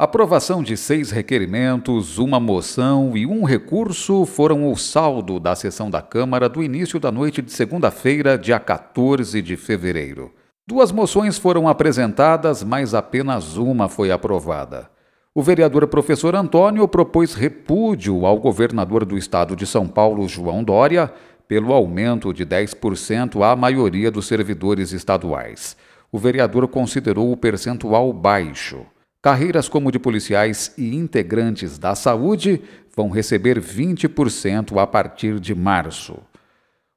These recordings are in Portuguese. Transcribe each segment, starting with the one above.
Aprovação de seis requerimentos, uma moção e um recurso foram o saldo da sessão da Câmara do início da noite de segunda-feira, dia 14 de fevereiro. Duas moções foram apresentadas, mas apenas uma foi aprovada. O vereador professor Antônio propôs repúdio ao governador do estado de São Paulo, João Dória, pelo aumento de 10% à maioria dos servidores estaduais. O vereador considerou o percentual baixo. Carreiras como de policiais e integrantes da saúde vão receber 20% a partir de março.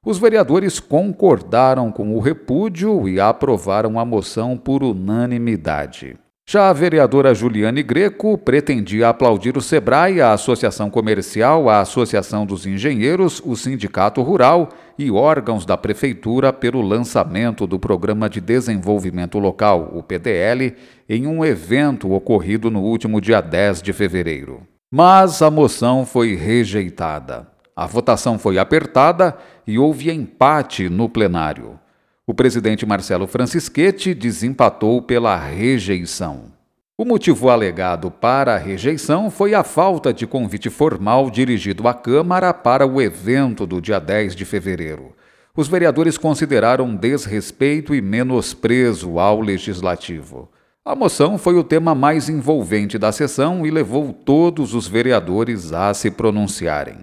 Os vereadores concordaram com o repúdio e aprovaram a moção por unanimidade. Já a vereadora Juliane Greco pretendia aplaudir o SEBRAE, a Associação Comercial, a Associação dos Engenheiros, o Sindicato Rural e órgãos da Prefeitura pelo lançamento do Programa de Desenvolvimento Local, o PDL, em um evento ocorrido no último dia 10 de fevereiro. Mas a moção foi rejeitada. A votação foi apertada e houve empate no plenário. O presidente Marcelo Francischetti desempatou pela rejeição. O motivo alegado para a rejeição foi a falta de convite formal dirigido à Câmara para o evento do dia 10 de fevereiro. Os vereadores consideraram desrespeito e menosprezo ao legislativo. A moção foi o tema mais envolvente da sessão e levou todos os vereadores a se pronunciarem.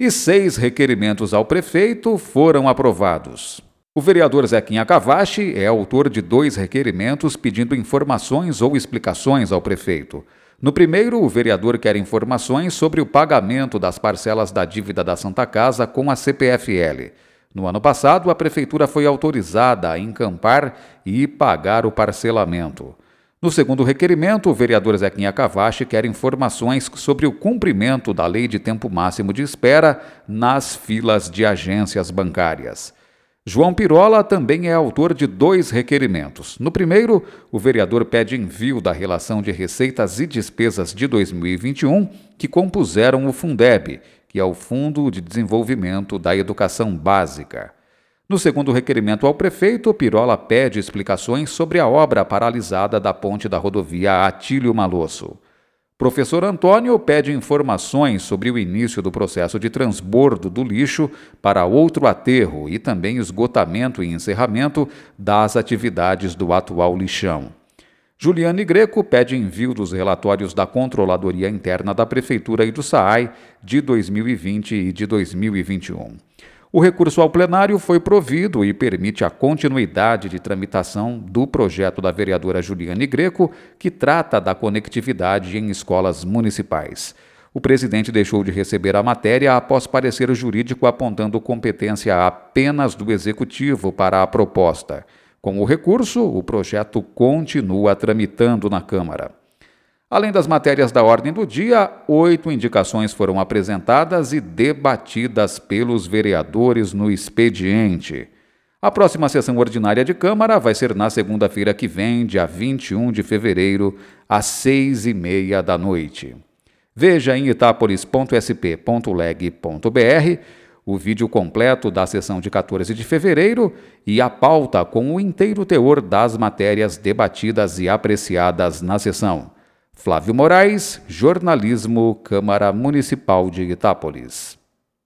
E seis requerimentos ao prefeito foram aprovados. O vereador Zequinha Cavachi é autor de dois requerimentos pedindo informações ou explicações ao prefeito. No primeiro, o vereador quer informações sobre o pagamento das parcelas da dívida da Santa Casa com a CPFL. No ano passado, a prefeitura foi autorizada a encampar e pagar o parcelamento. No segundo requerimento, o vereador Zequinha Cavachi quer informações sobre o cumprimento da lei de tempo máximo de espera nas filas de agências bancárias. João Pirola também é autor de dois requerimentos. No primeiro, o vereador pede envio da relação de receitas e despesas de 2021 que compuseram o Fundeb, que é o Fundo de Desenvolvimento da Educação Básica. No segundo requerimento ao prefeito, Pirola pede explicações sobre a obra paralisada da ponte da rodovia Atílio Malosso. Professor Antônio pede informações sobre o início do processo de transbordo do lixo para outro aterro e também esgotamento e encerramento das atividades do atual lixão. Juliane Greco pede envio dos relatórios da Controladoria Interna da Prefeitura e do SAAI de 2020 e de 2021. O recurso ao plenário foi provido e permite a continuidade de tramitação do projeto da vereadora Juliane Greco, que trata da conectividade em escolas municipais. O presidente deixou de receber a matéria após parecer jurídico apontando competência apenas do executivo para a proposta. Com o recurso, o projeto continua tramitando na Câmara. Além das matérias da ordem do dia, oito indicações foram apresentadas e debatidas pelos vereadores no expediente. A próxima sessão ordinária de Câmara vai ser na segunda-feira que vem, dia 21 de fevereiro, às seis e meia da noite. Veja em itapolis.sp.leg.br o vídeo completo da sessão de 14 de fevereiro e a pauta com o inteiro teor das matérias debatidas e apreciadas na sessão. Flávio Moraes, Jornalismo, Câmara Municipal de Itápolis.